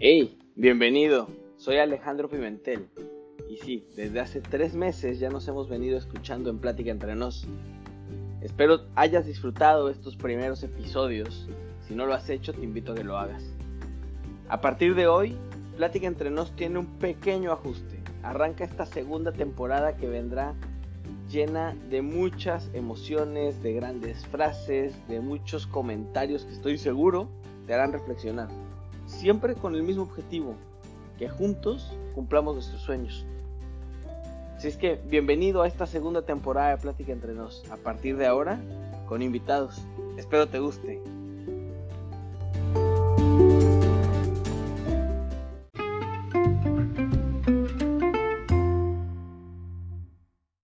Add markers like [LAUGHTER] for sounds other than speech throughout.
Hey, bienvenido. Soy Alejandro Pimentel. Y sí, desde hace tres meses ya nos hemos venido escuchando en Plática entre nos. Espero hayas disfrutado estos primeros episodios. Si no lo has hecho, te invito a que lo hagas. A partir de hoy, Plática entre nos tiene un pequeño ajuste. Arranca esta segunda temporada que vendrá llena de muchas emociones, de grandes frases, de muchos comentarios que estoy seguro te harán reflexionar siempre con el mismo objetivo, que juntos cumplamos nuestros sueños. Así es que bienvenido a esta segunda temporada de Plática entre nos, a partir de ahora con invitados. Espero te guste.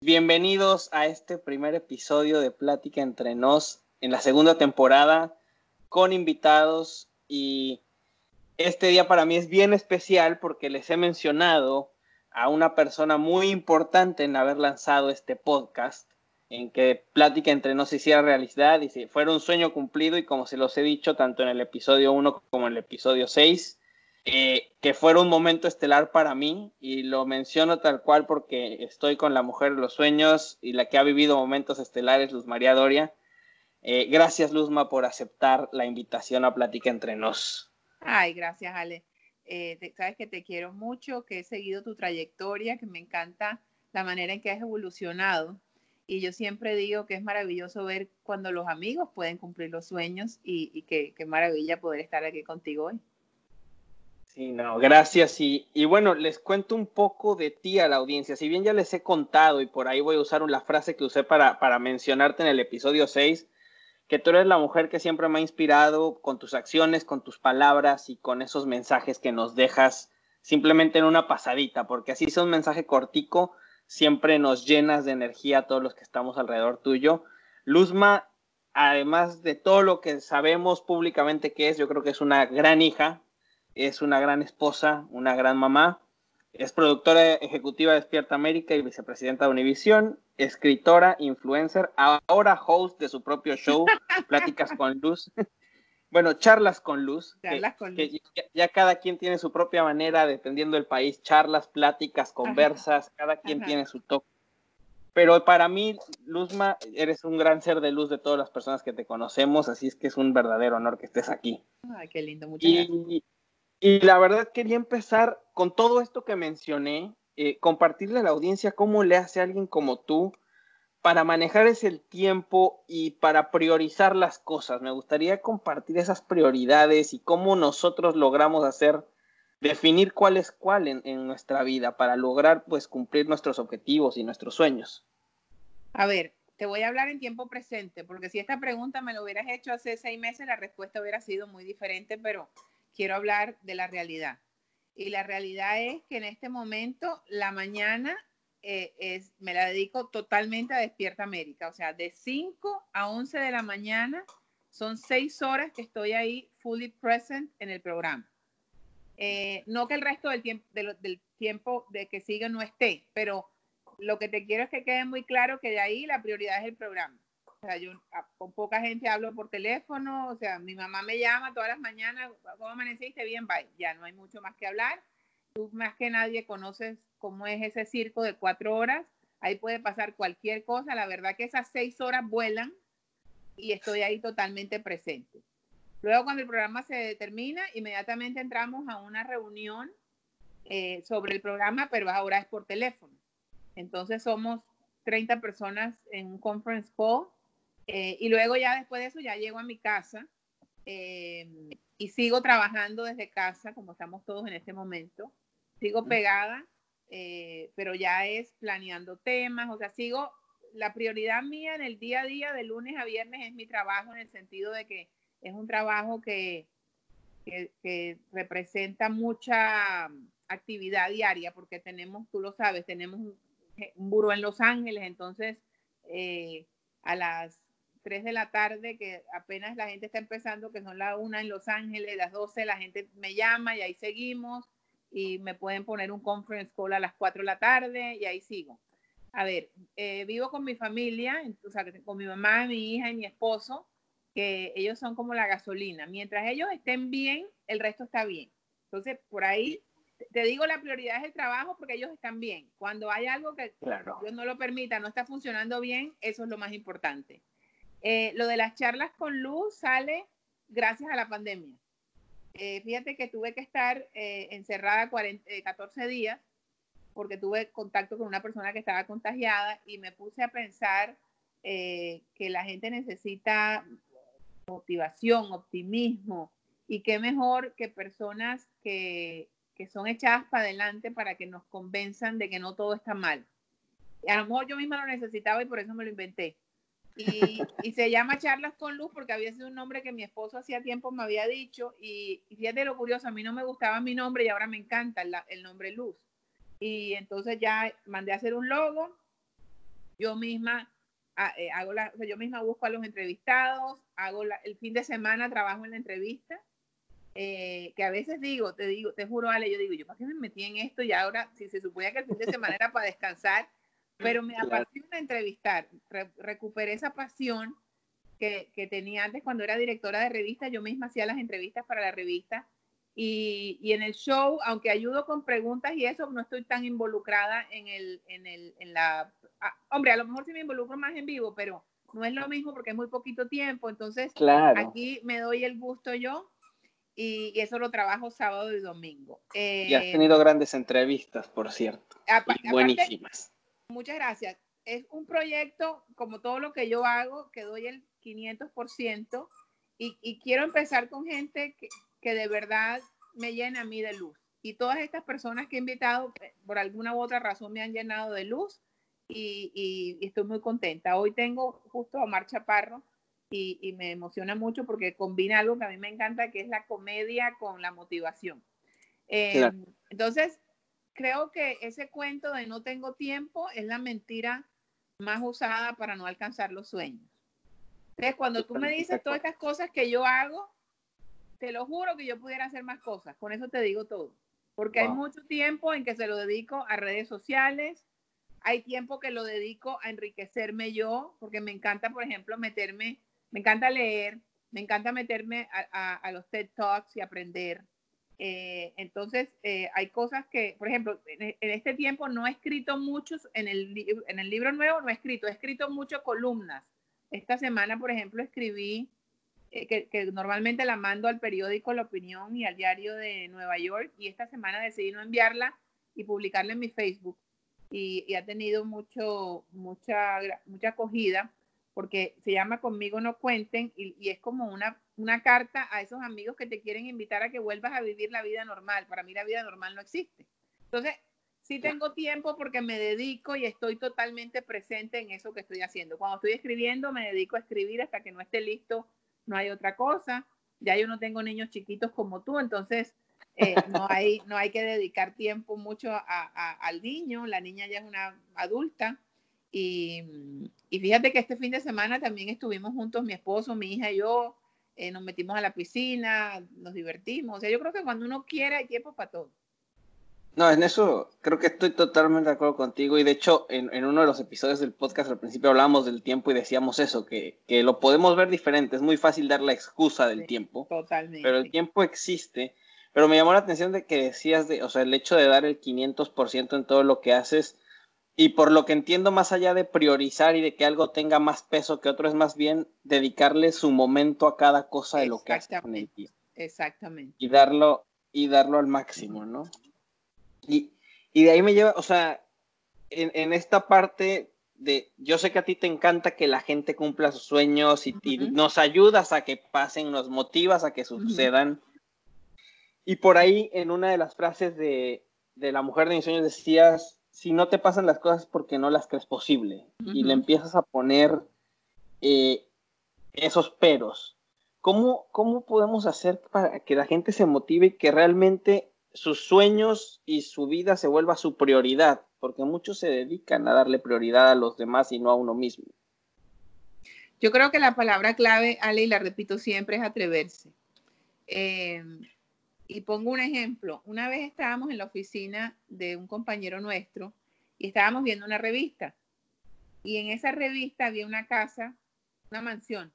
Bienvenidos a este primer episodio de Plática entre nos en la segunda temporada con invitados y este día para mí es bien especial porque les he mencionado a una persona muy importante en haber lanzado este podcast, en que Plática entre nos hiciera realidad y si fuera un sueño cumplido y como se los he dicho tanto en el episodio 1 como en el episodio 6, eh, que fuera un momento estelar para mí y lo menciono tal cual porque estoy con la mujer de los sueños y la que ha vivido momentos estelares, Luz María Doria. Eh, gracias Luzma por aceptar la invitación a Plática entre nos. Ay, gracias, Ale. Eh, sabes que te quiero mucho, que he seguido tu trayectoria, que me encanta la manera en que has evolucionado. Y yo siempre digo que es maravilloso ver cuando los amigos pueden cumplir los sueños y, y que, maravilla poder estar aquí contigo hoy. Sí, no, gracias. Y, y, bueno, les cuento un poco de ti a la audiencia. Si bien ya les he contado y por ahí voy a usar una frase que usé para, para mencionarte en el episodio 6, que tú eres la mujer que siempre me ha inspirado con tus acciones, con tus palabras y con esos mensajes que nos dejas simplemente en una pasadita, porque así es un mensaje cortico, siempre nos llenas de energía a todos los que estamos alrededor tuyo. Luzma, además de todo lo que sabemos públicamente que es, yo creo que es una gran hija, es una gran esposa, una gran mamá, es productora ejecutiva de Despierta América y vicepresidenta de Univisión, escritora, influencer, ahora host de su propio show, [LAUGHS] Pláticas con Luz. bueno, charlas con Luz. Charlas con Luz. ya, cada quien tiene su propia manera, dependiendo del país, charlas, pláticas, conversas, cada quien tiene su toque. Pero para mí, Luzma, eres un gran ser de luz de todas las personas que te conocemos, así es que es un verdadero honor que estés aquí. Ay, qué lindo, muchas gracias. Y la verdad quería empezar con todo esto que mencioné, eh, compartirle a la audiencia cómo le hace alguien como tú para manejar ese tiempo y para priorizar las cosas. Me gustaría compartir esas prioridades y cómo nosotros logramos hacer, definir cuál es cuál en, nuestra vida para lograr pues cumplir nuestros objetivos y nuestros sueños. A ver, te voy a hablar en tiempo presente, porque si esta pregunta me lo hubieras hecho hace seis meses, la respuesta hubiera sido muy diferente, pero quiero hablar de la realidad. Y la realidad es que en este momento la mañana eh, es, me la dedico totalmente a Despierta América. O sea, de 5 a 11 de la mañana son 6 horas que estoy ahí fully present en el programa. Eh, no que el resto del tiempo, del tiempo de que siga no esté, pero lo que te quiero es que quede muy claro que de ahí la prioridad es el programa. Sea, yo con poca gente hablo por teléfono, o sea, mi mamá me llama todas las mañanas, ¿cómo amaneciste? Bien, bye. Ya no hay mucho más que hablar. Tú más que nadie conoces cómo es ese circo de cuatro horas. Ahí puede pasar cualquier cosa. La verdad que esas seis horas vuelan y estoy ahí totalmente presente. Luego, cuando el programa se termina, inmediatamente entramos a una reunión eh, sobre el programa, pero ahora es por teléfono. Entonces somos 30 personas en un conference call eh, y luego ya después de eso ya llego a mi casa eh, y sigo trabajando desde casa, como estamos todos en este momento. Sigo pegada, eh, pero ya es planeando temas, o sea, sigo, la prioridad mía en el día a día, de lunes a viernes, es mi trabajo en el sentido de que es un trabajo que, que, representa mucha actividad diaria, porque tenemos, tú lo sabes, tenemos un, un buró en Los Ángeles, entonces a las 3 de la tarde, que apenas la gente está empezando, que son las 1 en Los Ángeles, las 12 la gente me llama y ahí seguimos y me pueden poner un conference call a las 4 de la tarde y ahí sigo. A ver, eh, vivo con mi familia, o sea, con mi mamá, mi hija y mi esposo, que ellos son como la gasolina. Mientras ellos estén bien, el resto está bien. Entonces, por ahí te digo, la prioridad es el trabajo porque ellos están bien. Cuando hay algo que Dios no lo permita, no está funcionando bien, eso es lo más importante. Eh, lo de las charlas con luz sale gracias a la pandemia. Eh, fíjate que tuve que estar eh, encerrada 14 días porque tuve contacto con una persona que estaba contagiada y me puse a pensar que la gente necesita motivación, optimismo y qué mejor que personas que que son echadas para adelante para que nos convenzan de que no todo está mal. Y a lo mejor yo misma lo necesitaba y por eso me lo inventé. Y, se llama Charlas con Luz porque había sido un nombre que mi esposo hacía tiempo me había dicho y, fíjate lo curioso, a mí no me gustaba mi nombre y ahora me encanta el, nombre Luz. Y entonces ya mandé a hacer un logo, yo misma ah, eh, hago la, yo misma busco a los entrevistados, hago el fin de semana trabajo en la entrevista eh, que a veces digo, te digo, te juro, Ale, yo digo, yo para qué me metí en esto y ahora, si se suponía que el fin de semana era para descansar, pero me apasiona entrevistar, recuperé esa pasión que, que, tenía antes cuando era directora de revista, yo misma hacía las entrevistas para la revista y, y, en el show, aunque ayudo con preguntas y eso, no estoy tan involucrada en el, en el, en la, ah, hombre, a lo mejor sí me involucro más en vivo, pero no es lo mismo porque es muy poquito tiempo, entonces aquí me doy el gusto yo y, eso lo trabajo sábado y domingo. y has eh, tenido grandes entrevistas, por cierto. buenísimas. Muchas gracias. Es un proyecto, como todo lo que yo hago, que doy el 500% y, y quiero empezar con gente que, que de verdad me llena a mí de luz. Y todas estas personas que he invitado, eh, por alguna u otra razón, me han llenado de luz y, y, estoy muy contenta. Hoy tengo justo a Omar Chaparro, y, me emociona mucho porque combina algo que a mí me encanta, que es la comedia con la motivación. Em, entonces, creo que ese cuento de no tengo tiempo es la mentira más usada para no alcanzar los sueños. Entonces, cuando tú me dices todas estas cosas que yo hago, te lo juro que yo pudiera hacer más cosas. Con eso te digo todo. Porque hay mucho tiempo en que se lo dedico a redes sociales, hay tiempo que lo dedico a enriquecerme yo, porque me encanta, por ejemplo, meterme me encanta leer, me encanta meterme a, los TED Talks y aprender. Eh, entonces, eh, hay cosas que, por ejemplo, en, este tiempo no he escrito muchos, en el, en el libro nuevo no he escrito, he escrito muchas columnas. Esta semana, por ejemplo, escribí, eh, que, normalmente la mando al periódico La Opinión y al diario de Nueva York, y esta semana decidí no enviarla y publicarla en mi Facebook. Y, y ha tenido mucho, mucha, mucha acogida porque se llama Conmigo no cuenten y, es como una, una carta a esos amigos que te quieren invitar a que vuelvas a vivir la vida normal. Para mí la vida normal no existe. Entonces, sí tengo tiempo porque me dedico y estoy totalmente presente en eso que estoy haciendo. Cuando estoy escribiendo, me dedico a escribir hasta que no esté listo, no hay otra cosa. Ya yo no tengo niños chiquitos como tú, entonces eh, [LAUGHS] no, hay, no hay que dedicar tiempo mucho al niño. La niña ya es una adulta. Y, fíjate que este fin de semana también estuvimos juntos, mi esposo, mi hija y yo, eh, nos metimos a la piscina, nos divertimos. O sea, yo creo que cuando uno quiere hay tiempo para todo. No, en eso creo que estoy totalmente de acuerdo contigo y de hecho en, uno de los episodios del podcast al principio hablábamos del tiempo y decíamos eso, que, que lo podemos ver diferente, es muy fácil dar la excusa del tiempo, totalmente. pero el tiempo existe, pero me llamó la atención de que decías de, o sea, el hecho de dar el 500% en todo lo que haces, y por lo que entiendo, más allá de priorizar y de que algo tenga más peso que otro, es más bien dedicarle su momento a cada cosa de lo que hace con el Exactamente. Y darlo, y darlo al máximo, ¿no? Y, de ahí me lleva, o sea, en, esta parte de, yo sé que a ti te encanta que la gente cumpla sus sueños y, nos ayudas a que pasen, nos motivas a que sucedan. Y por ahí, en una de las frases de, de La mujer de mis sueños decías, si no te pasan las cosas porque no las crees posible y le empiezas a poner eh, esos peros. ¿Cómo, ¿Cómo podemos hacer para que la gente se motive y que realmente sus sueños y su vida se vuelva su prioridad? Porque muchos se dedican a darle prioridad a los demás y no a uno mismo. Yo creo que la palabra clave, Ale, y la repito siempre, es atreverse. Eh, y pongo un ejemplo. Una vez estábamos en la oficina de un compañero nuestro y estábamos viendo una revista. Y en esa revista había una casa, una mansión.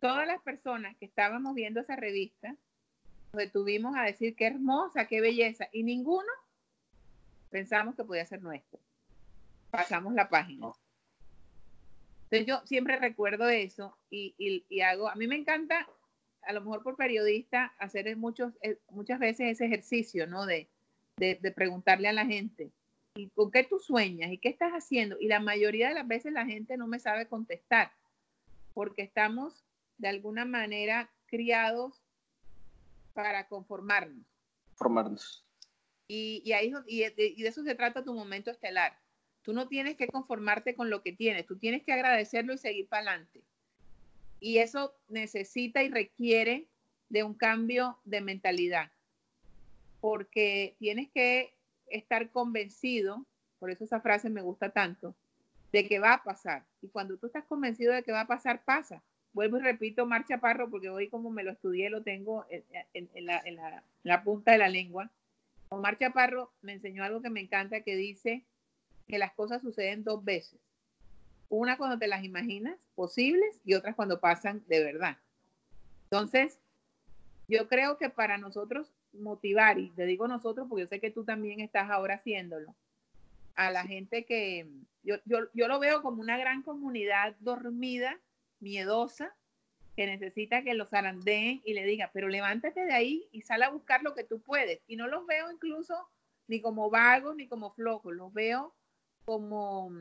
Todas las personas que estábamos viendo esa revista nos detuvimos a decir qué hermosa, qué belleza, y ninguno pensamos que podía ser nuestro. Pasamos la página. Entonces yo siempre recuerdo eso y, y, hago, a mí me encanta, a lo mejor por periodista, hacer muchos, eh, muchas veces ese ejercicio, ¿no? De, de, de preguntarle a la gente, ¿y con qué tú sueñas? ¿Y qué estás haciendo? Y la mayoría de las veces la gente no me sabe contestar, porque estamos de alguna manera criados para conformarnos. Conformarnos. Y, y, ahí, y, de, y de eso se trata tu momento estelar. Tú no tienes que conformarte con lo que tienes, tú tienes que agradecerlo y seguir para adelante. Y eso necesita y requiere de un cambio de mentalidad, porque tienes que estar convencido, por eso esa frase me gusta tanto, de que va a pasar. Y cuando tú estás convencido de que va a pasar, pasa vuelvo y repito Marcha Parro porque hoy como me lo estudié lo tengo en, la, punta de la lengua. Omar Chaparro me enseñó algo que me encanta que dice que las cosas suceden dos veces. Una cuando te las imaginas posibles y otras cuando pasan de verdad. Entonces, yo creo que para nosotros motivar, y te digo nosotros porque yo sé que tú también estás ahora haciéndolo, a la gente que yo, yo, yo lo veo como una gran comunidad dormida miedosa que necesita que los zarandeen y le diga, pero levántate de ahí y sal a buscar lo que tú puedes. Y no los veo incluso ni como vagos ni como flojos, los veo como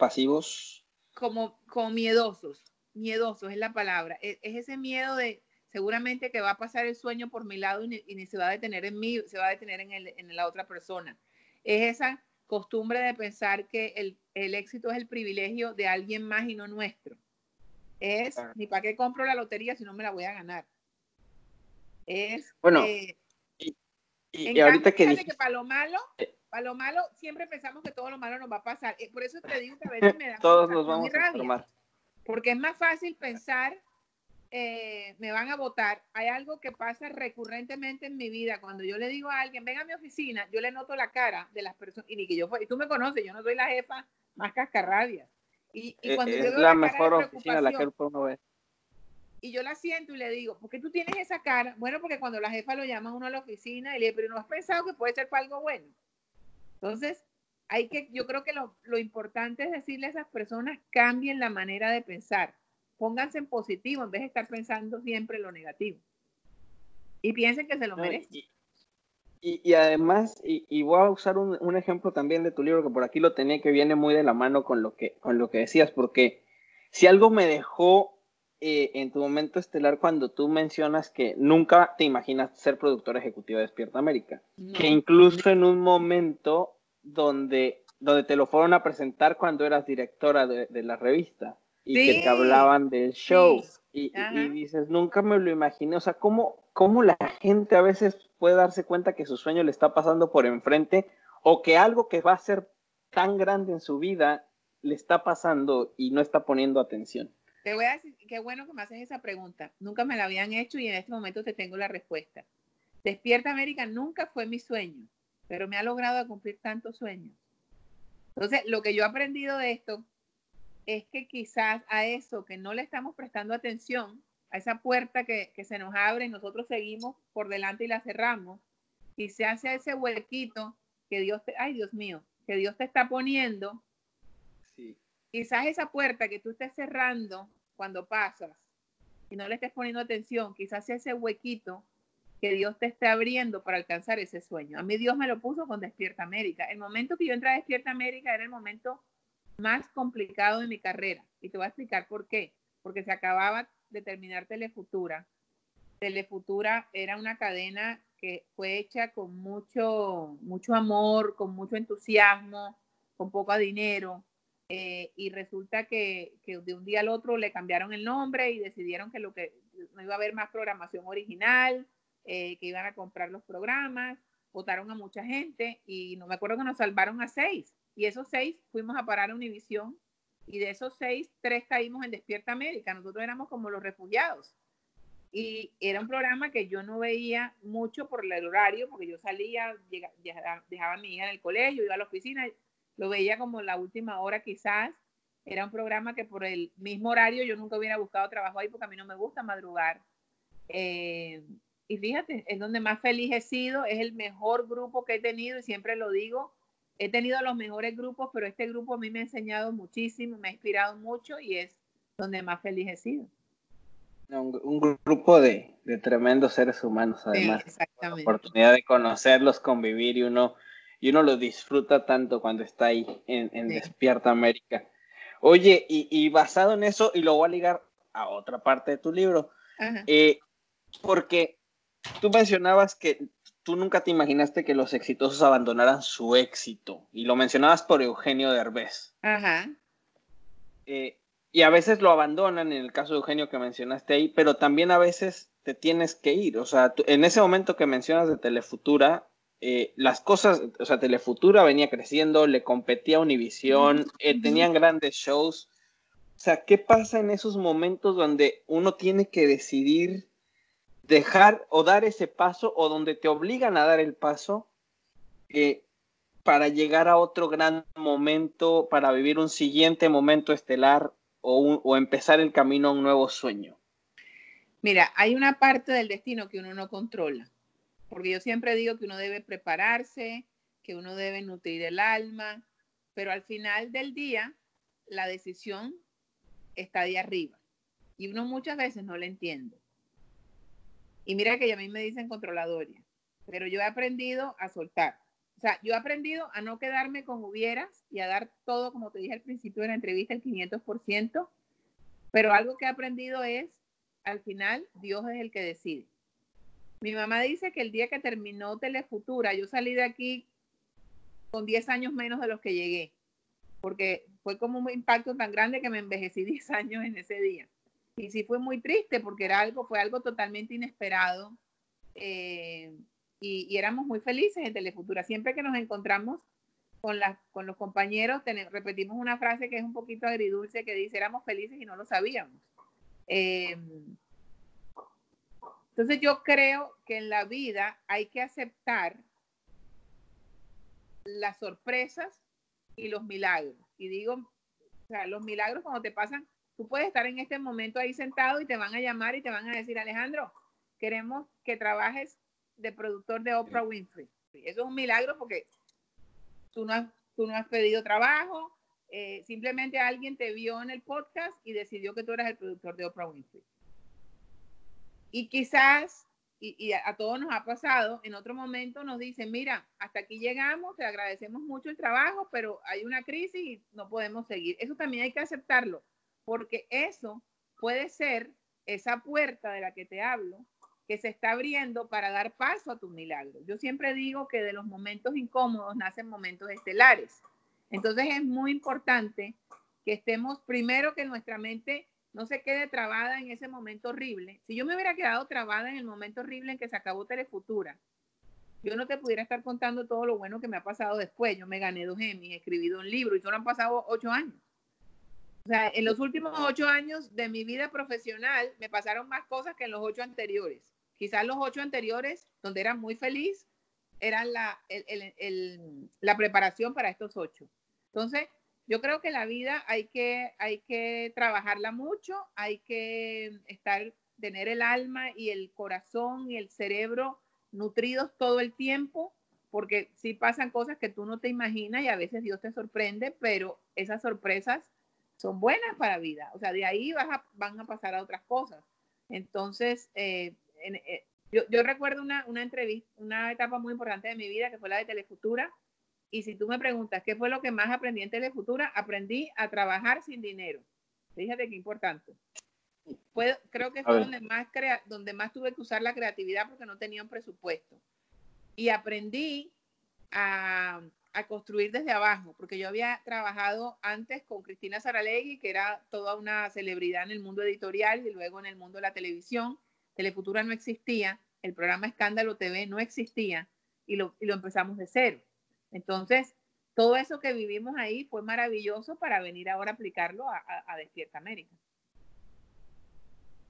pasivos. Como, como miedosos, miedosos es la palabra. Es, ese miedo de seguramente que va a pasar el sueño por mi lado y ni, se va a detener en mí, se va a detener en, el, en la otra persona. Es esa costumbre de pensar que el, el, éxito es el privilegio de alguien más y no nuestro. Es, ni para qué compro la lotería si no me la voy a ganar. Es, bueno, eh, y, ahorita que, que para lo malo, para lo malo, siempre pensamos que todo lo malo nos va a pasar. Eh, por eso te digo que a veces me [LAUGHS] da Todos nos vamos a formar. Porque es más fácil pensar eh, me van a votar, hay algo que pasa recurrentemente en mi vida. Cuando yo le digo a alguien, ven a mi oficina, yo le noto la cara de las personas, y ni que yo y tú me conoces, yo no soy la jefa más cascarrabia. Y, y eh, cuando es la, mejor oficina la que uno ve. Y yo la siento y le digo, ¿por qué tú tienes esa cara? Bueno, porque cuando la jefa lo llama a uno a la oficina y le dice, pero ¿no has pensado que puede ser para algo bueno? Entonces, hay que, yo creo que lo, lo importante es decirle a esas personas, cambien la manera de pensar pónganse en positivo en vez de estar pensando siempre en lo negativo. Y piensen que se lo merecen. Y, además, y, voy a usar un, ejemplo también de tu libro que por aquí lo tenía que viene muy de la mano con lo que, con lo que decías, porque si algo me dejó eh, en tu momento estelar cuando tú mencionas que nunca te imaginas ser productor ejecutivo de Despierta América, que incluso en un momento donde, donde te lo fueron a presentar cuando eras directora de, de la revista, y que te hablaban del show. Y, dices, nunca me lo imaginé. O sea, ¿cómo, ¿cómo la gente a veces puede darse cuenta que su sueño le está pasando por enfrente o que algo que va a ser tan grande en su vida le está pasando y no está poniendo atención? Te voy a decir, qué bueno que me haces esa pregunta. Nunca me la habían hecho y en este momento te tengo la respuesta. Despierta América nunca fue mi sueño, pero me ha logrado cumplir tantos sueños. Entonces, lo que yo he aprendido de esto es que quizás a eso que no le estamos prestando atención, a esa puerta que, se nos abre y nosotros seguimos por delante y la cerramos, y se hace ese huequito que Dios te, ay Dios mío, que Dios te está poniendo. Quizás esa puerta que tú estés cerrando cuando pasas y no le estés poniendo atención, quizás ese huequito que Dios te esté abriendo para alcanzar ese sueño. A mí Dios me lo puso con Despierta América. El momento que yo entré a Despierta América era el momento más complicado de mi carrera. Y te voy a explicar por qué. Porque se acababa de terminar Telefutura. Telefutura era una cadena que fue hecha con mucho, mucho amor, con mucho entusiasmo, con poco dinero. Eh, y resulta que, que, de un día al otro le cambiaron el nombre y decidieron que, no iba a haber más programación original, eh, que iban a comprar los programas, votaron a mucha gente y no me acuerdo que nos salvaron a seis y esos seis fuimos a parar a Univisión y de esos seis, tres caímos en Despierta América. Nosotros éramos como los refugiados. Y era un programa que yo no veía mucho por el horario, porque yo salía, dejaba a mi hija en el colegio, iba a la oficina, lo veía como la última hora quizás. Era un programa que por el mismo horario yo nunca hubiera buscado trabajo ahí porque a mí no me gusta madrugar. Eh, y fíjate, es donde más feliz he sido, es el mejor grupo que he tenido y siempre lo digo, he tenido los mejores grupos, pero este grupo a mí me ha enseñado muchísimo, me ha inspirado mucho y es donde más feliz he sido. Un, grupo de, tremendos seres humanos, además. la oportunidad de conocerlos, convivir y uno, y uno lo disfruta tanto cuando está ahí en, Despierta América. Oye, y, basado en eso, y lo voy a ligar a otra parte de tu libro, eh, porque tú mencionabas que tú nunca te imaginaste que los exitosos abandonaran su éxito, y lo mencionabas por Eugenio Derbez. Ajá. Eh, y a veces lo abandonan, en el caso de Eugenio que mencionaste ahí, pero también a veces te tienes que ir. O sea, en ese momento que mencionas de Telefutura, eh, las cosas, o sea, Telefutura venía creciendo, le competía a Univisión, eh, tenían grandes shows. O sea, ¿qué pasa en esos momentos donde uno tiene que decidir dejar o dar ese paso o donde te obligan a dar el paso eh, para llegar a otro gran momento, para vivir un siguiente momento estelar o, empezar el camino a un nuevo sueño? Mira, hay una parte del destino que uno no controla, porque yo siempre digo que uno debe prepararse, que uno debe nutrir el alma, pero al final del día la decisión está de arriba y uno muchas veces no la entiende. Y mira que a mí me dicen controladoria, pero yo he aprendido a soltar. O sea, yo he aprendido a no quedarme con hubieras y a dar todo, como te dije al principio de la entrevista, el 500%, pero algo que he aprendido es, al final, Dios es el que decide. Mi mamá dice que el día que terminó Telefutura, yo salí de aquí con 10 años menos de los que llegué, porque fue como un impacto tan grande que me envejecí [LAUGHS] 10 años en ese día. Y sí fue muy triste porque era algo, fue algo totalmente inesperado. Eh, y, éramos muy felices en Telefutura. Siempre que nos encontramos con, los compañeros, repetimos una frase que es un poquito agridulce que dice, éramos felices y no lo sabíamos. Em, entonces yo creo que en la vida hay que aceptar las sorpresas y los milagros. Y digo, o sea, los milagros cuando te pasan, tú puedes estar en este momento ahí sentado y te van a llamar y te van a decir, Alejandro, queremos que trabajes de productor de Oprah Winfrey. Eso es un milagro porque tú no has, tú no has pedido trabajo, eh, simplemente alguien te vio en el podcast y decidió que tú eras el productor de Oprah Winfrey. Y quizás, y, a, todos nos ha pasado, en otro momento nos dicen, mira, hasta aquí llegamos, te agradecemos mucho el trabajo, pero hay una crisis y no podemos seguir. Eso también hay que aceptarlo, porque eso puede ser esa puerta de la que te hablo, que se está abriendo para dar paso a tu milagro. Yo siempre digo que de los momentos incómodos nacen momentos estelares. Entonces es muy importante que estemos primero que nuestra mente no se quede trabada en ese momento horrible. Si yo me hubiera quedado trabada en el momento horrible en que se acabó Telefutura, yo no te pudiera estar contando todo lo bueno que me ha pasado después. Yo me gané dos Emmy, he escribido un libro y solo han pasado ocho años. O sea, en los últimos ocho años de mi vida profesional me pasaron más cosas que en los ocho anteriores. Quizás los ocho anteriores, donde era muy feliz, eran la, la preparación para estos ocho. Entonces, yo creo que la vida hay que, hay que trabajarla mucho, hay que estar, tener el alma y el corazón y el cerebro nutridos todo el tiempo, porque sí pasan cosas que tú no te imaginas y a veces Dios te sorprende, pero esas sorpresas son buenas para la vida. O sea, de ahí vas van a pasar a otras cosas. Entonces, eh, eh, yo, recuerdo una, entrevista, una etapa muy importante de mi vida que fue la de Telefutura. Y si tú me preguntas qué fue lo que más aprendí en Telefutura, aprendí a trabajar sin dinero. Fíjate qué importante. creo que fue donde más, donde más tuve que usar la creatividad porque no tenía un presupuesto. Y aprendí a, a, construir desde abajo, porque yo había trabajado antes con Cristina Saralegui, que era toda una celebridad en el mundo editorial y luego en el mundo de la televisión Telefutura no existía, el programa Escándalo TV no existía y lo, empezamos de cero. Entonces, todo eso que vivimos ahí fue maravilloso para venir ahora a aplicarlo a, Despierta América.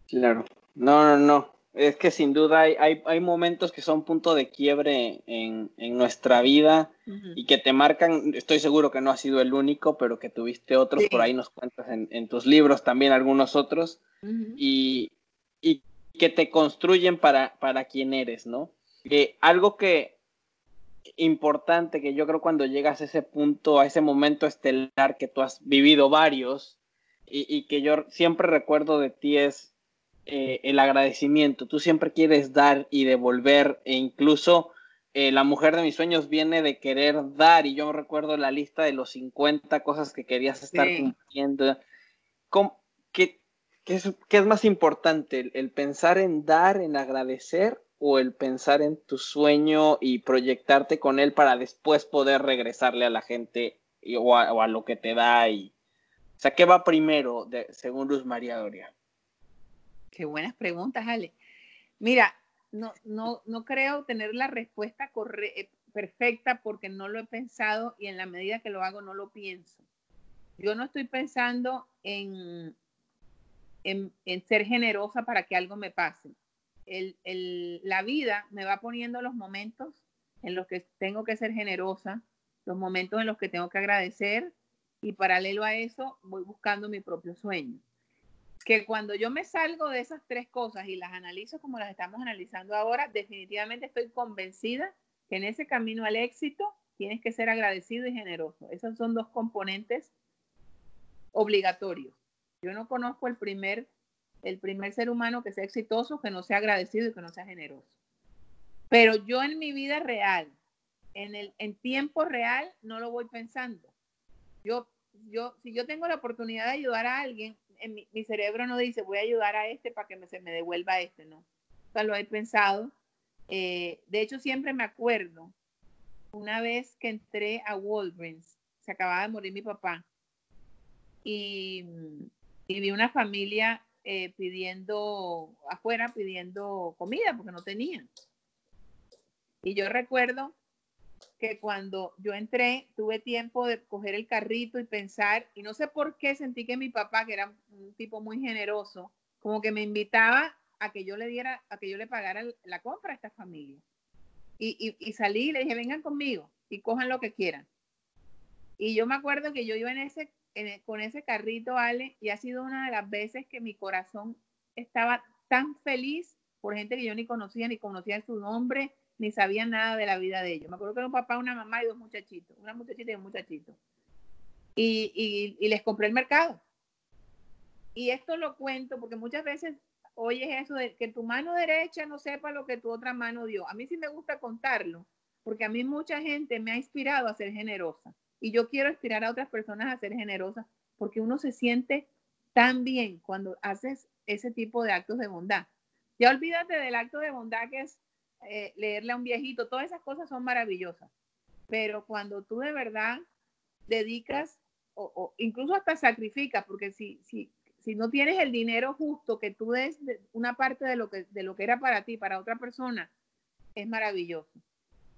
Claro, no, no, no. Es que sin duda hay, hay, momentos que son punto de quiebre en, nuestra vida y que te marcan, estoy seguro que no ha sido el único, pero que tuviste otros, por ahí nos cuentas en, tus libros también algunos otros. y, y que te construyen para, para quien eres, ¿no? Eh, algo que importante que yo creo cuando llegas a ese punto, a ese momento estelar que tú has vivido varios y, que yo siempre recuerdo de ti es eh, el agradecimiento. Tú siempre quieres dar y devolver e incluso eh, la mujer de mis sueños viene de querer dar y yo recuerdo la lista de los 50 cosas que querías estar cumpliendo. qué, es, más importante? ¿El, pensar en dar, en agradecer o el pensar en tu sueño y proyectarte con él para después poder regresarle a la gente o, a, lo que te da? Y, o sea, ¿qué va primero según Luz María Doria? Qué buenas preguntas, Ale. Mira, no, no, no creo tener la respuesta eh, perfecta porque no lo he pensado y en la medida que lo hago no lo pienso. Yo no estoy pensando en, en, ser generosa para que algo me pase. La vida me va poniendo los momentos en los que tengo que ser generosa, los momentos en los que tengo que agradecer y paralelo a eso voy buscando mi propio sueño. Que cuando yo me salgo de esas tres cosas y las analizo como las estamos analizando ahora, definitivamente estoy convencida que en ese camino al éxito tienes que ser agradecido y generoso. Esos son dos componentes obligatorios. Yo no conozco el primer, el primer ser humano que sea exitoso, que no sea agradecido y que no sea generoso. Pero yo en mi vida real, en el en tiempo real, no lo voy pensando. Yo, yo, si yo tengo la oportunidad de ayudar a alguien, en mi, cerebro no dice voy a ayudar a este para que se me devuelva este, no. O sea, lo he pensado. Eh, de hecho, siempre me acuerdo una vez que entré a Walgreens, se acababa de morir mi papá, y y vi una familia eh, pidiendo afuera, pidiendo comida porque no tenían. Y yo recuerdo que cuando yo entré, tuve tiempo de coger el carrito y pensar, y no sé por qué sentí que mi papá, que era un tipo muy generoso, como que me invitaba a que yo le diera, a que yo le pagara la compra a esta familia. Y, y salí y le dije, vengan conmigo y cojan lo que quieran. Y yo me acuerdo que yo iba en ese e, con ese carrito, Ale, y ha sido una de las veces que mi corazón estaba tan feliz por gente que yo ni conocía, ni conocía su nombre, ni sabía nada de la vida de ellos. Me acuerdo que era un papá, una mamá y dos muchachitos, una muchachita y un muchachito. Y, y, les compré el mercado. Y esto lo cuento porque muchas veces oyes eso de que tu mano derecha no sepa lo que tu otra mano dio. A mí sí me gusta contarlo, porque a mí mucha gente me ha inspirado a ser generosa. Y yo quiero inspirar a otras personas a ser generosas porque uno se siente tan bien cuando haces ese tipo de actos de bondad. Ya olvídate del acto de bondad que es eh, leerle a un viejito, todas esas cosas son maravillosas. Pero cuando tú de verdad dedicas o, incluso hasta sacrificas, porque si, si, si no tienes el dinero justo que tú des una parte de lo que, de lo que era para ti, para otra persona, es maravilloso.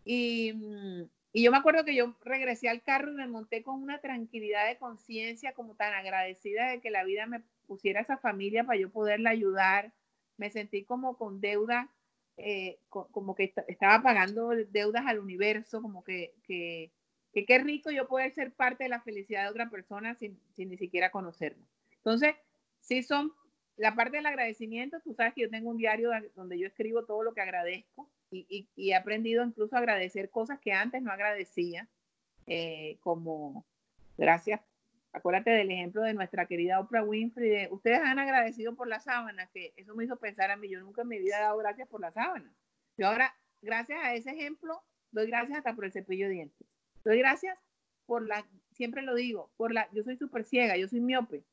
Y, mm, y yo me acuerdo que yo regresé al carro y me monté con una tranquilidad de conciencia, como tan agradecida de que la vida me pusiera esa familia para yo poderla ayudar. Me sentí como con deuda, eh, como que estaba pagando deudas al universo, como que, que, qué rico yo poder ser parte de la felicidad de otra persona sin, sin ni siquiera conocerla. Entonces, sí son la parte del agradecimiento, tú sabes que yo tengo un diario donde yo escribo todo lo que agradezco y, he aprendido incluso a agradecer cosas que antes no agradecía, eh, como gracias, acuérdate del ejemplo de nuestra querida Oprah Winfrey, ustedes han agradecido por la sábana, que eso me hizo pensar a mí, yo nunca en mi vida he dado gracias por la sábana. Yo ahora, gracias a ese ejemplo, doy gracias hasta por el cepillo de dientes. Doy gracias por la, siempre lo digo, por la, yo soy súper ciega, yo soy miope.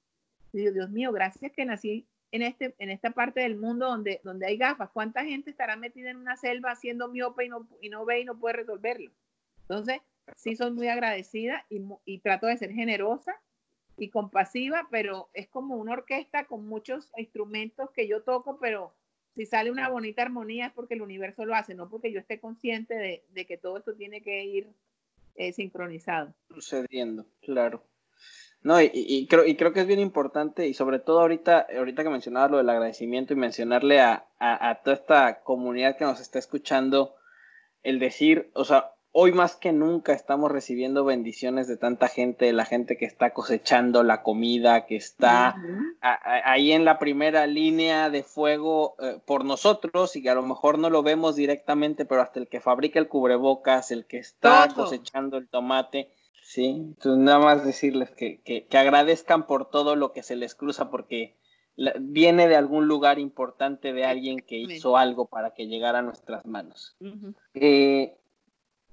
Dios mío, gracias que nací en, este, en esta parte del mundo donde, donde hay gafas. ¿Cuánta gente estará metida en una selva haciendo miope y no, y no ve y no puede resolverlo? Entonces, sí soy muy agradecida y, y trato de ser generosa y compasiva, pero es como una orquesta con muchos instrumentos que yo toco, pero si sale una bonita armonía es porque el universo lo hace, no porque yo esté consciente de, de que todo esto tiene que ir eh, sincronizado. Sucediendo, claro. No, y, creo, y creo que es bien importante, y sobre todo ahorita, ahorita que mencionabas lo del agradecimiento y mencionarle a, toda esta comunidad que nos está escuchando, el decir, o sea, hoy más que nunca estamos recibiendo bendiciones de tanta gente, de la gente que está cosechando la comida, que está ahí en la primera línea de fuego eh, por nosotros y que a lo mejor no lo vemos directamente, pero hasta el que fabrica el cubrebocas, el que está cosechando el tomate. Sí, entonces nada más decirles que, que, agradezcan por todo lo que se les cruza porque viene de algún lugar importante de alguien que hizo algo para que llegara a nuestras manos.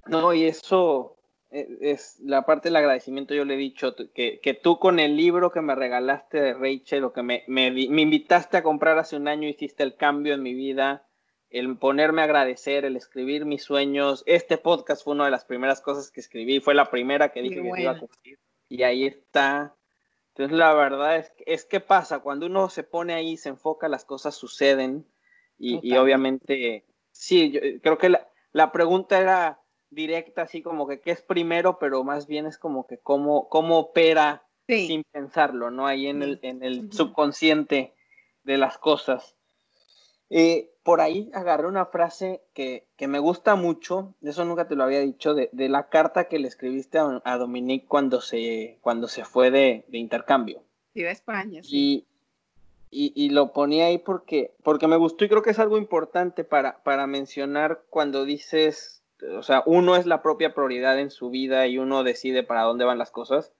No, y eso eh, es la parte del agradecimiento, yo le he dicho que, que tú con el libro que me regalaste de Rachel o que me, me, me, invitaste a comprar hace un año, hiciste el cambio en mi vida, el ponerme a agradecer, el escribir mis sueños. Este podcast fue una de las primeras cosas que escribí, fue la primera que dije que iba a cumplir. Y ahí está. Entonces la verdad es, es que pasa, cuando uno se pone ahí, se enfoca, las cosas suceden. Y, y obviamente, sí, yo creo que la, la pregunta era directa, así como que qué es primero, pero más bien es como que cómo, cómo opera sin pensarlo, ¿no? Ahí en el, en el subconsciente de las cosas. Eh, por ahí agarré una frase que, que, me gusta mucho, eso nunca te lo había dicho, de, de la carta que le escribiste a, a, Dominique cuando se, cuando se fue de, de intercambio. Iba a España, sí. Y, y, lo ponía ahí porque, porque me gustó y creo que es algo importante para, para mencionar cuando dices o sea, uno es la propia prioridad en su vida y uno decide para dónde van las cosas.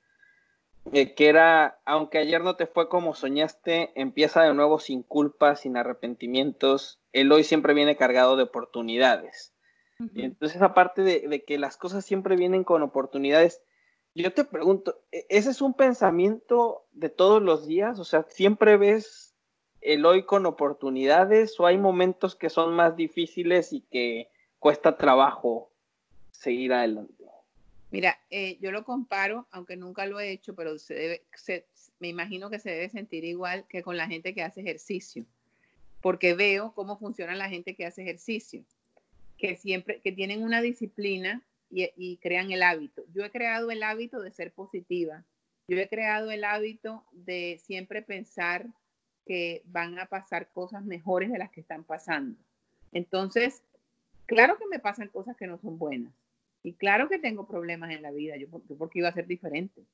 Eh, que era, aunque ayer no te fue como soñaste, empieza de nuevo sin culpa, sin arrepentimientos. El hoy siempre viene cargado de oportunidades. Y entonces, aparte de, de, que las cosas siempre vienen con oportunidades, yo te pregunto, ¿e-, ¿ese es un pensamiento de todos los días? O sea, ¿siempre ves el hoy con oportunidades o hay momentos que son más difíciles y que cuesta trabajo seguir adelante. Mira, eh, yo lo comparo, aunque nunca lo he hecho, pero se debe, me imagino que se debe sentir igual que con la gente que hace ejercicio, porque veo cómo funciona la gente que hace ejercicio, que siempre, que tienen una disciplina y, crean el hábito. Yo he creado el hábito de ser positiva, yo he creado el hábito de siempre pensar que van a pasar cosas mejores de las que están pasando. Entonces, Claro que me pasan cosas que no son buenas. Y claro que tengo problemas en la vida, yo, porque iba a ser diferente.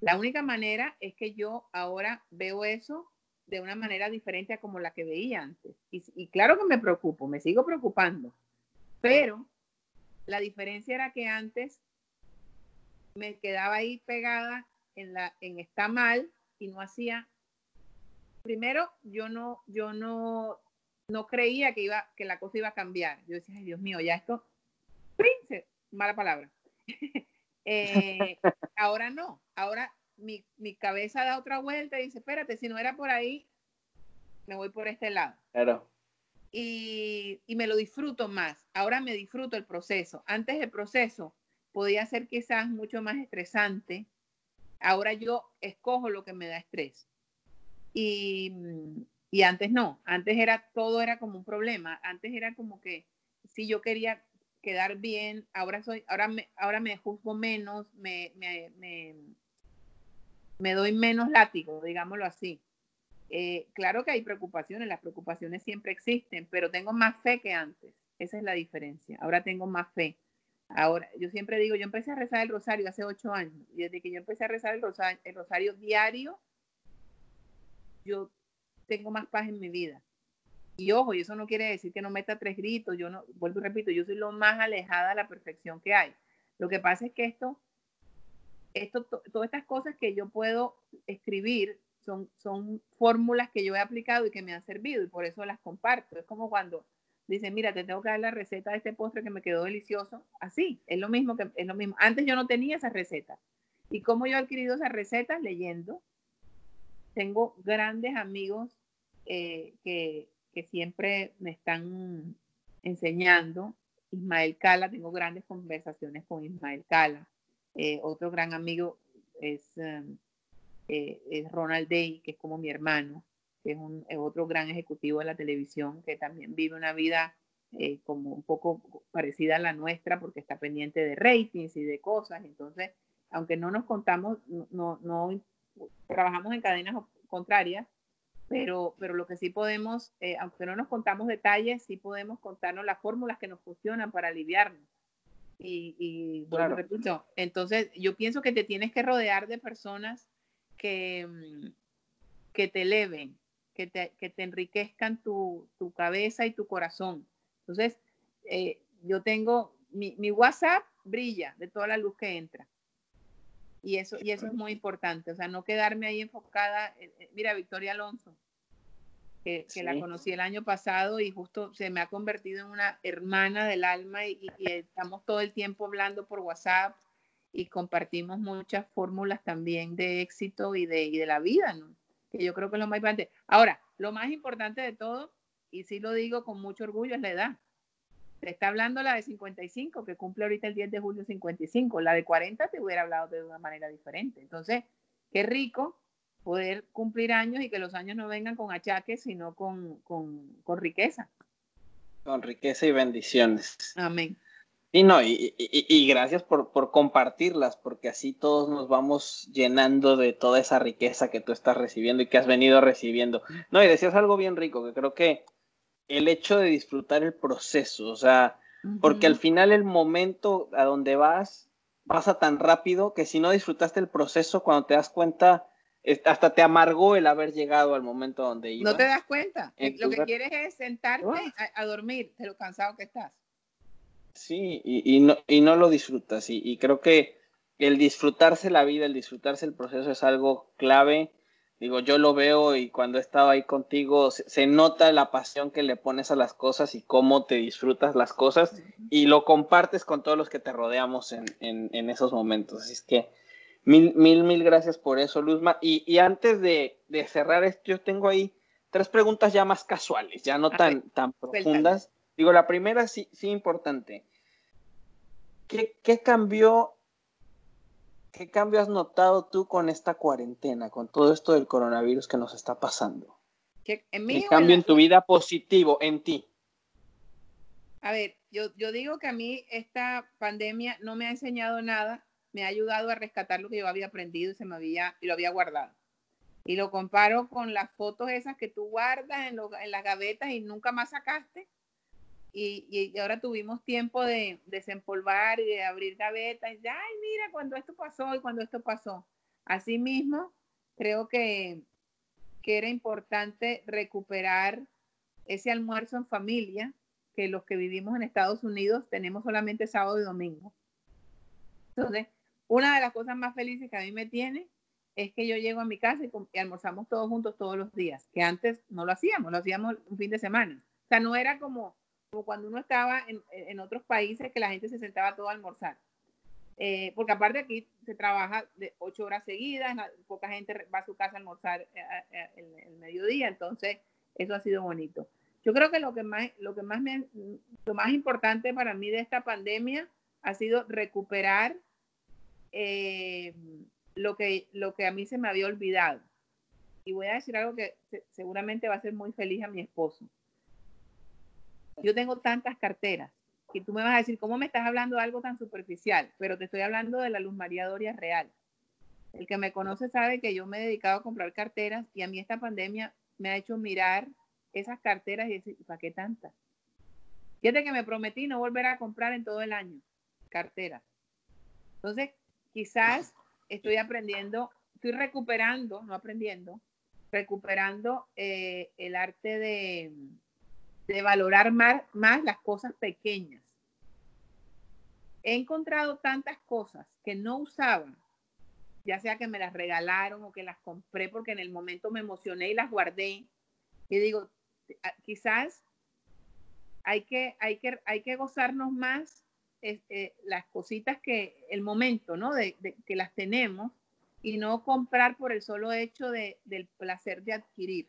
La única manera es que yo ahora veo eso de una manera diferente a como la que veía antes. Y, claro que me preocupo, me sigo preocupando, pero la diferencia era que antes me quedaba ahí pegada en la en está mal y no hacía primero yo no yo no no creía que, iba, que la cosa iba a cambiar. Yo decía, ay Dios mío, ya esto, prince, mala palabra. [LAUGHS] Eh, ahora no, ahora mi, mi, cabeza da otra vuelta y dice, espérate, si no era por ahí, me voy por este lado. Claro. Y, y me lo disfruto más. Ahora me disfruto el proceso. Antes el proceso podía ser quizás mucho más estresante. Ahora yo escojo lo que me da estrés. Y, y antes no, antes era todo era como un problema, antes era como que si yo quería quedar bien, ahora soy, ahora me, ahora me juzgo menos, me, me, me, me doy menos látigo, digámoslo así. Eh, claro que hay preocupaciones, las preocupaciones siempre existen, pero tengo más fe que antes. Esa es la diferencia. Ahora tengo más fe. Ahora, yo siempre digo, yo empecé a rezar el rosario hace ocho años y desde que yo empecé a rezar el rosario, el rosario diario, yo tengo más paz en mi vida. Y ojo, y eso no quiere decir que no meta tres gritos, yo no, vuelvo y repito, yo soy lo más alejada de la perfección que hay. Lo que pasa es que esto, esto todas estas cosas que yo puedo escribir son, son fórmulas que yo he aplicado y que me han servido y por eso las comparto. Es como cuando dicen, mira, te tengo que dar la receta de este postre que me quedó delicioso. Así, es lo mismo que es lo mismo. Antes yo no tenía esa receta. ¿Y cómo yo he adquirido esas recetas? Leyendo. Tengo grandes amigos eh, que, que, siempre me están enseñando. Ismael Cala, tengo grandes conversaciones con Ismael Cala. Eh, otro gran amigo es, um, eh, es, Ronald Day, que es como mi hermano, que es, un, es otro gran ejecutivo de la televisión, que también vive una vida como un poco parecida a la nuestra, porque está pendiente de ratings y de cosas. Entonces, aunque no nos contamos, no, no trabajamos en cadenas contrarias, pero, pero lo que sí podemos, eh, aunque no nos contamos detalles, sí podemos contarnos las fórmulas que nos funcionan para aliviarnos. Y, y bueno, repito, entonces yo pienso que te tienes que rodear de personas que, mm, que te eleven, que te, que te enriquezcan tu, tu, cabeza y tu corazón. Entonces, eh, yo tengo, mi, mi, WhatsApp brilla de toda la luz que entra. Y eso, y eso es muy importante, o sea, no quedarme ahí enfocada. Mira, Victoria Alonso, que, la conocí el año pasado y justo se me ha convertido en una hermana del alma y, estamos todo el tiempo hablando por WhatsApp y compartimos muchas fórmulas también de éxito y de, y de la vida, ¿no? Que yo creo que es lo más importante. Ahora, lo más importante de todo, y sí lo digo con mucho orgullo, es la edad. Te está hablando la de 55, que cumple ahorita el 10 de julio 55. La de 40 te hubiera hablado de una manera diferente. Entonces, qué rico poder cumplir años y que los años no vengan con achaques, sino con, con, con riqueza. Con riqueza y bendiciones. Amén. Y no, y, y, y gracias por, por, compartirlas, porque así todos nos vamos llenando de toda esa riqueza que tú estás recibiendo y que has venido recibiendo. No, y decías algo bien rico, que creo que el hecho de disfrutar el proceso, o sea, porque al final el momento a donde vas pasa tan rápido que si no disfrutaste el proceso, cuando te das cuenta, hasta te amargó el haber llegado al momento donde ibas. No te das cuenta. lo que quieres es sentarte a, dormir de lo cansado que estás. Sí, y, y, no, y no lo disfrutas. Y, y, creo que el disfrutarse la vida, el disfrutarse el proceso es algo clave. Digo, yo lo veo y cuando he estado ahí contigo se, nota la pasión que le pones a las cosas y cómo te disfrutas las cosas y lo compartes con todos los que te rodeamos en, en, en esos momentos. Así es que Mil, mil, mil gracias por eso, Luzma. Y, y antes de, de, cerrar esto, yo tengo ahí tres preguntas ya más casuales, ya no tan, tan profundas. Digo, la primera sí, sí importante. ¿Qué, ¿Qué, cambió? ¿Qué cambio has notado tú con esta cuarentena, con todo esto del coronavirus que nos está pasando? ¿Qué, en ¿Qué cambio en tu vida positivo, en ti? A ver, yo, yo digo que a mí esta pandemia no me ha enseñado nada me ha ayudado a rescatar lo que yo había aprendido y se me había y lo había guardado. Y lo comparo con las fotos esas que tú guardas en, en las gavetas y nunca más sacaste. Y, y, ahora tuvimos tiempo de desempolvar y de abrir gavetas. Y, ay, mira, cuando esto pasó y cuando esto pasó. Asimismo, creo que, que era importante recuperar ese almuerzo en familia que los que vivimos en Estados Unidos tenemos solamente sábado y domingo. Entonces, una de las cosas más felices que a mí me tiene es que yo llego a mi casa y, almorzamos todos juntos todos los días, que antes no lo hacíamos, lo hacíamos un fin de semana. O sea, no era como, como cuando uno estaba en, en, otros países que la gente se sentaba todo a almorzar. Eh, porque aparte aquí se trabaja de ocho horas seguidas, poca gente va a su casa a almorzar eh, eh, el, el, mediodía, entonces eso ha sido bonito. Yo creo que lo que más, lo que más me, lo más importante para mí de esta pandemia ha sido recuperar eh, lo, que, lo que a mí se me había olvidado. Y voy a decir algo que seguramente va a ser muy feliz a mi esposo. Yo tengo tantas carteras que tú me vas a decir, ¿cómo me estás hablando de algo tan superficial? Pero te estoy hablando de la Luz María Doria real. El que me conoce sabe que yo me he dedicado a comprar carteras y a mí esta pandemia me ha hecho mirar esas carteras y decir, ¿para qué tantas? Fíjate que me prometí no volver a comprar en todo el año carteras. Entonces, quizás estoy aprendiendo, estoy recuperando, no aprendiendo, recuperando eh, el arte de, de valorar más, más las cosas pequeñas. He encontrado tantas cosas que no usaba, ya sea que me las regalaron o que las compré porque en el momento me emocioné y las guardé. Y digo, quizás hay que, hay que, hay que gozarnos más eh, las cositas que, el momento, ¿no? De, que las tenemos y no comprar por el solo hecho de, del placer de adquirir.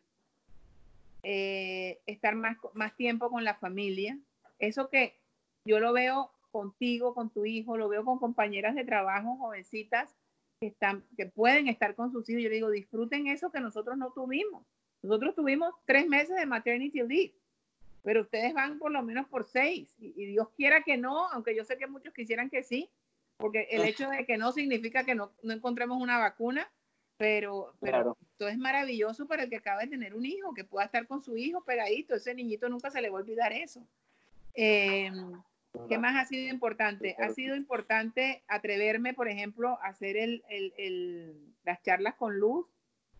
Eh, estar más, más tiempo con la familia. Eso que yo lo veo contigo, con tu hijo, lo veo con compañeras de trabajo, jovencitas, que, están, que pueden estar con sus hijos. Yo digo, disfruten eso que nosotros no tuvimos. Nosotros tuvimos tres meses de maternity leave pero ustedes van por lo menos por seis y, Dios quiera que no, aunque yo sé que muchos quisieran que sí, porque el hecho de que no significa que no, no encontremos una vacuna, pero, pero esto es maravilloso para el que acaba de tener un hijo, que pueda estar con su hijo pegadito, ese niñito nunca se le va a olvidar eso. Em, ¿Qué más ha sido importante? Ha sido importante atreverme, por ejemplo, a hacer el, las charlas con luz,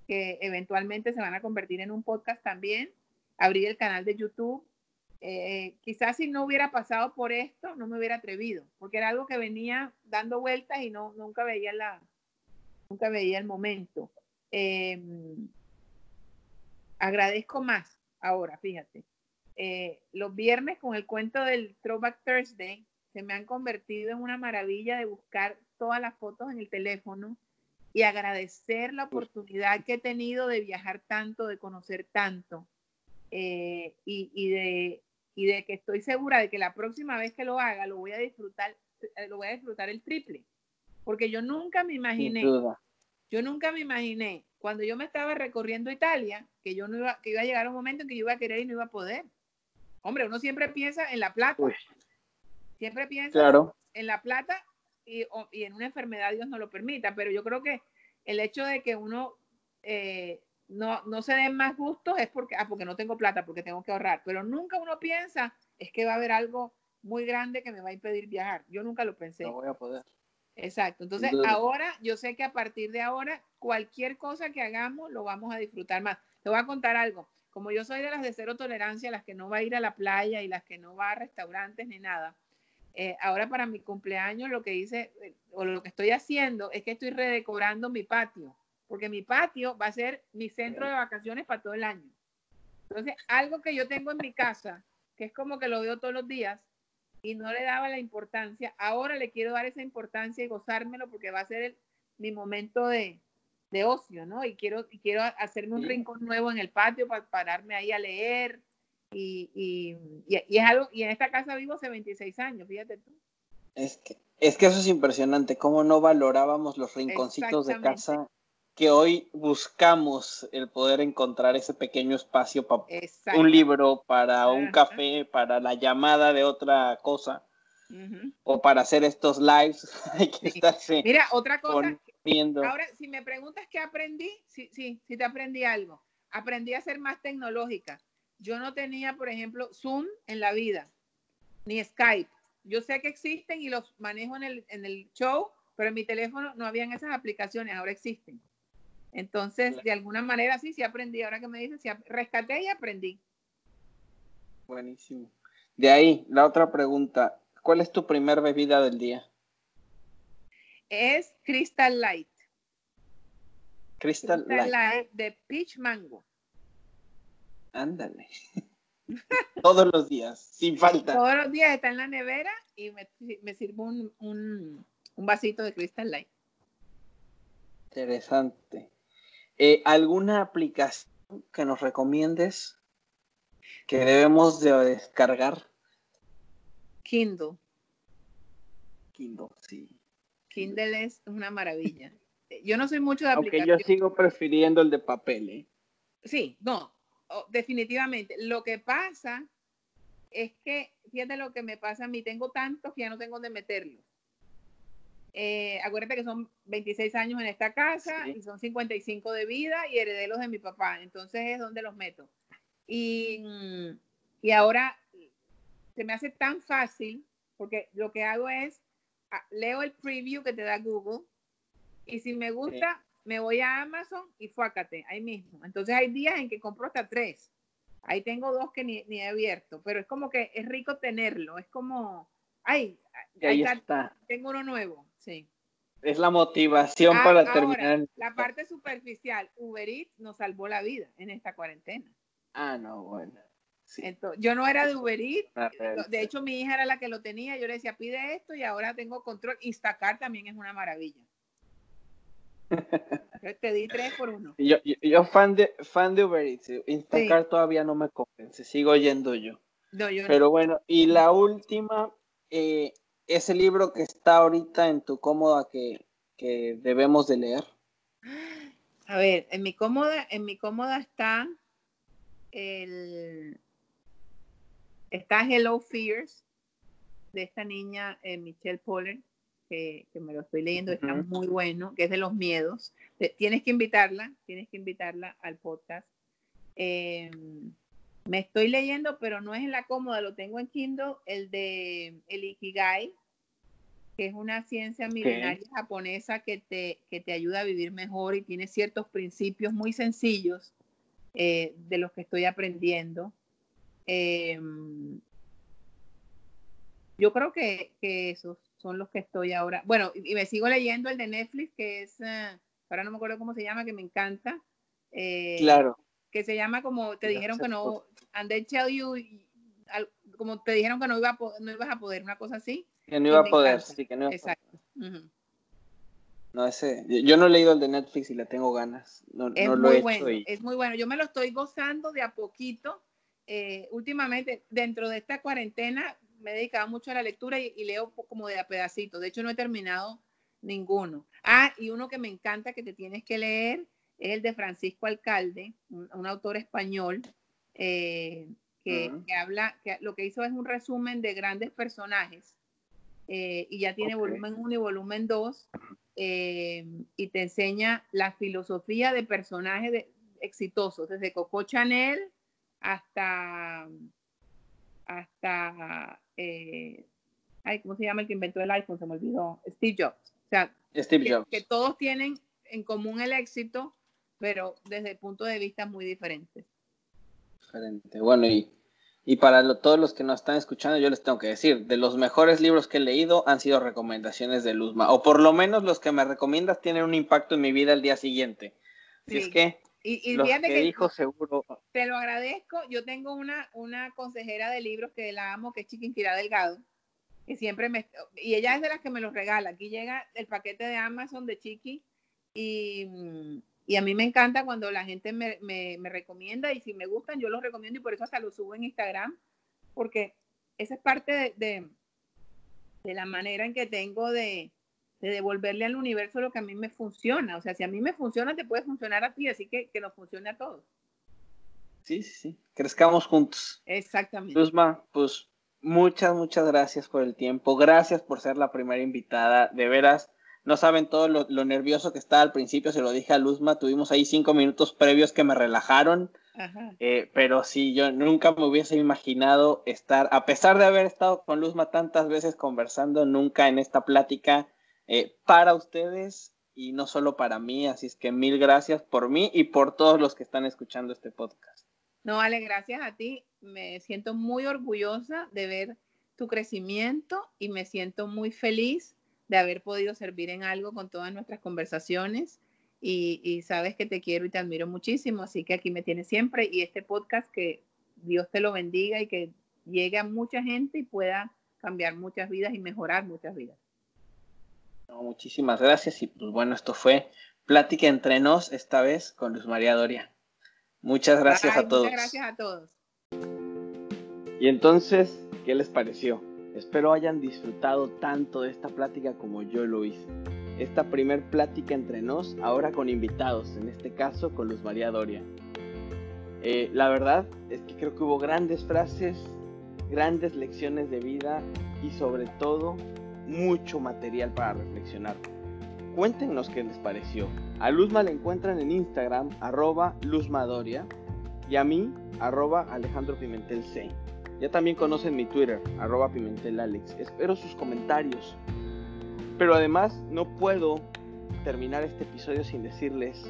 que eventualmente se van a convertir en un podcast también, abrir el canal de YouTube. Eh, quizás si no hubiera pasado por esto, no me hubiera atrevido, porque era algo que venía dando vueltas y no, nunca veía la, nunca veía el momento. Em, agradezco más ahora, fíjate. Eh, los viernes con el cuento del Throwback Thursday se me han convertido en una maravilla de buscar todas las fotos en el teléfono y agradecer la oportunidad que he tenido de viajar tanto, de conocer tanto eh, y, de, y de que estoy segura de que la próxima vez que lo haga lo voy a disfrutar, eh, lo voy a disfrutar el triple. Porque yo nunca me imaginé, yo nunca me imaginé cuando yo me estaba recorriendo Italia que yo no iba, que iba a llegar un momento en que yo iba a querer y no iba a poder. Hombre, uno siempre piensa en la plata. Siempre piensa en la plata y, en una enfermedad, Dios no lo permita. Pero yo creo que el hecho de que uno eh, no, no, se den más gustos es porque, ah, porque no tengo plata, porque tengo que ahorrar. Pero nunca uno piensa es que va a haber algo muy grande que me va a impedir viajar. Yo nunca lo pensé. No voy a poder. Exacto. Entonces, ahora yo sé que a partir de ahora, cualquier cosa que hagamos lo vamos a disfrutar más. Te voy a contar algo como yo soy de las de cero tolerancia, las que no va a ir a la playa y las que no va a restaurantes ni nada, eh, ahora para mi cumpleaños lo que hice eh, o lo que estoy haciendo es que estoy redecorando mi patio, porque mi patio va a ser mi centro de vacaciones para todo el año. Entonces, algo que yo tengo en mi casa, que es como que lo veo todos los días y no le daba la importancia, ahora le quiero dar esa importancia y gozármelo porque va a ser mi momento de, de ocio, ¿no? Y quiero, y quiero hacerme un rincón nuevo en el patio para pararme ahí a leer. Y, y, y, es algo, y en esta casa vivo hace 26 años, fíjate tú. Es que, es que eso es impresionante, cómo no valorábamos los rinconcitos de casa que hoy buscamos el poder encontrar ese pequeño espacio para un libro, para un café, para la llamada de otra cosa. O para hacer estos lives [LAUGHS] hay que estarse. Mira, otra cosa, Ahora, si me preguntas qué aprendí, sí, sí, sí te aprendí algo. Aprendí a ser más tecnológica. Yo no tenía, por ejemplo, Zoom en la vida, ni Skype. Yo sé que existen y los manejo en el, en el show, pero en mi teléfono no habían esas aplicaciones, ahora existen. Entonces, de alguna manera sí, sí aprendí. Ahora que me dices, sí, rescaté y aprendí. Buenísimo. De ahí, la otra pregunta. ¿Cuál es tu primer bebida del día? es Crystal Light. Crystal, Light. de Peach Mango. Ándale. [LAUGHS] Todos los días, sin falta. Todos los días está en la nevera y me, sirvo un, vasito de Crystal Light. Interesante. Eh, ¿Alguna aplicación que nos recomiendes que debemos de descargar? Kindle. Kindle, sí. Kindle es una maravilla. Yo no soy mucho de aplicación. Aunque yo sigo prefiriendo el de papel. ¿eh? Sí, no, definitivamente. Lo que pasa es que, fíjate lo que me pasa a mí, tengo tantos que ya no tengo dónde meterlos. Eh, acuérdate que son 26 años en esta casa y son 55 de vida y heredé los de mi papá, entonces es donde los meto. Y, y ahora se me hace tan fácil porque lo que hago es leo el preview que te da Google y si me gusta, me voy a Amazon y fuácate, ahí mismo. Entonces hay días en que compro hasta tres. Ahí tengo dos que ni, he abierto, pero es como que es rico tenerlo, es como, ay, ahí está, Tengo uno nuevo, sí. Es la motivación ah, para terminar. La parte superficial, Uber Eats nos salvó la vida en esta cuarentena. Ah, no, bueno yo no era de Uber Eats, ah, de hecho mi hija era la que lo tenía, yo le decía pide esto y ahora tengo control. Instacart también es una maravilla. [LAUGHS] te di tres por uno. Yo, yo, fan, de, fan de Uber Eats, Instacart todavía no me convence, sigo yendo yo. Pero bueno, y la última, eh, ese libro que está ahorita en tu cómoda que, que debemos de leer. A ver, en mi cómoda, en mi cómoda está el Está Hello Fears, de esta niña eh, Michelle Poller, que, me lo estoy leyendo, está muy bueno, que es de los miedos. tienes que invitarla, tienes que invitarla al podcast. Em, Me estoy leyendo, pero no es en la cómoda, lo tengo en Kindle, el de el Ikigai, que es una ciencia milenaria japonesa que te, que te ayuda a vivir mejor y tiene ciertos principios muy sencillos eh, de los que estoy aprendiendo. Em, yo creo que, esos son los que estoy ahora. Bueno, y, me sigo leyendo el de Netflix, que es, eh, ahora no me acuerdo cómo se llama, que me encanta. Eh, claro. Que se llama como te dijeron que no, and they tell you, como te dijeron que no, iba no ibas a poder, una cosa así. Que no iba a poder, sí, que no iba Exacto. No, ese, yo no he leído el de Netflix y le tengo ganas. No, es no lo muy bueno, es muy bueno. Yo me lo estoy gozando de a poquito. Eh, últimamente, dentro de esta cuarentena, me he dedicado mucho a la lectura y, leo como de a pedacito. De hecho, no he terminado ninguno. Ah, y uno que me encanta que te tienes que leer es el de Francisco Alcalde, un, autor español eh, que, habla, que lo que hizo es un resumen de grandes personajes eh, y ya tiene volumen 1 y volumen 2 eh, y te enseña la filosofía de personajes exitosos, desde Coco Chanel hasta, hasta eh, ay, ¿cómo se llama el que inventó el iPhone? Se me olvidó, Steve Jobs. O sea, Steve Jobs. que todos tienen en común el éxito, pero desde puntos de vista muy diferentes. Diferente. Bueno, y y para todos los que nos están escuchando, yo les tengo que decir, de los mejores libros que he leído han sido recomendaciones de Luzma, o por lo menos los que me recomiendas tienen un impacto en mi vida el día siguiente. Si es que y, y que, dijo seguro. Te lo agradezco. Yo tengo una, una consejera de libros que la amo, que es Chiquinquira Delgado, que siempre me... Y ella es de las que me los regala. Aquí llega el paquete de Amazon de Chiqui y mm, y a mí me encanta cuando la gente me, recomienda y si me gustan, yo los recomiendo y por eso hasta los subo en Instagram, porque esa es parte de, de, la manera en que tengo de, devolverle al universo lo que a mí me funciona. O sea, si a mí me funciona, te puede funcionar a ti, así que que nos funcione a todos. Sí, sí, sí. Crezcamos juntos. Exactamente. Luzma, pues muchas, muchas gracias por el tiempo. Gracias por ser la primera invitada. De veras, no saben todo lo, nervioso que estaba al principio, se lo dije a Luzma, tuvimos ahí cinco minutos previos que me relajaron, eh, pero sí, yo nunca me hubiese imaginado estar, a pesar de haber estado con Luzma tantas veces conversando, nunca en esta plática eh, para ustedes y no solo para mí, así es que mil gracias por mí y por todos los que están escuchando este podcast. No, vale, gracias a ti, me siento muy orgullosa de ver tu crecimiento y me siento muy feliz de haber podido servir en algo con todas nuestras conversaciones. Y, sabes que te quiero y te admiro muchísimo, así que aquí me tienes siempre y este podcast que Dios te lo bendiga y que llegue a mucha gente y pueda cambiar muchas vidas y mejorar muchas vidas. muchísimas gracias y pues bueno, esto fue Plática entre nos esta vez con Luz María Doria. Muchas gracias a todos. Muchas gracias a todos. Y entonces, ¿qué les pareció? Espero hayan disfrutado tanto de esta plática como yo lo hice. Esta primer plática entre nos, ahora con invitados, en este caso con Luz María Doria. Eh, la verdad es que creo que hubo grandes frases, grandes lecciones de vida y sobre todo mucho material para reflexionar. Cuéntenos qué les pareció. A Luzma la encuentran en Instagram, arroba Luzmadoria, y a mí, arroba Alejandro Pimentel. Ya también conocen mi Twitter, arroba pimentelalex. Espero sus comentarios. Pero además no puedo terminar este episodio sin decirles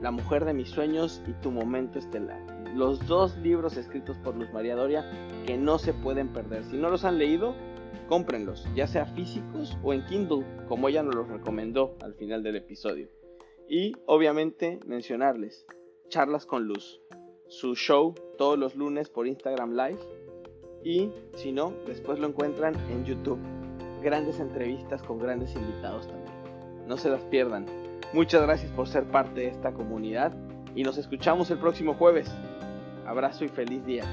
La mujer de mis sueños y Tu momento estelar. Los dos libros escritos por Luz María Doria que no se pueden perder. Si no los han leído, cómprenlos, ya sea físicos o en Kindle, como ella nos los recomendó al final del episodio. Y obviamente mencionarles Charlas con Luz, su show todos los lunes por Instagram Live y si no, después lo encuentran en YouTube. Grandes entrevistas con grandes invitados también. No se las pierdan. Muchas gracias por ser parte de esta comunidad y nos escuchamos el próximo jueves. Abrazo y feliz día.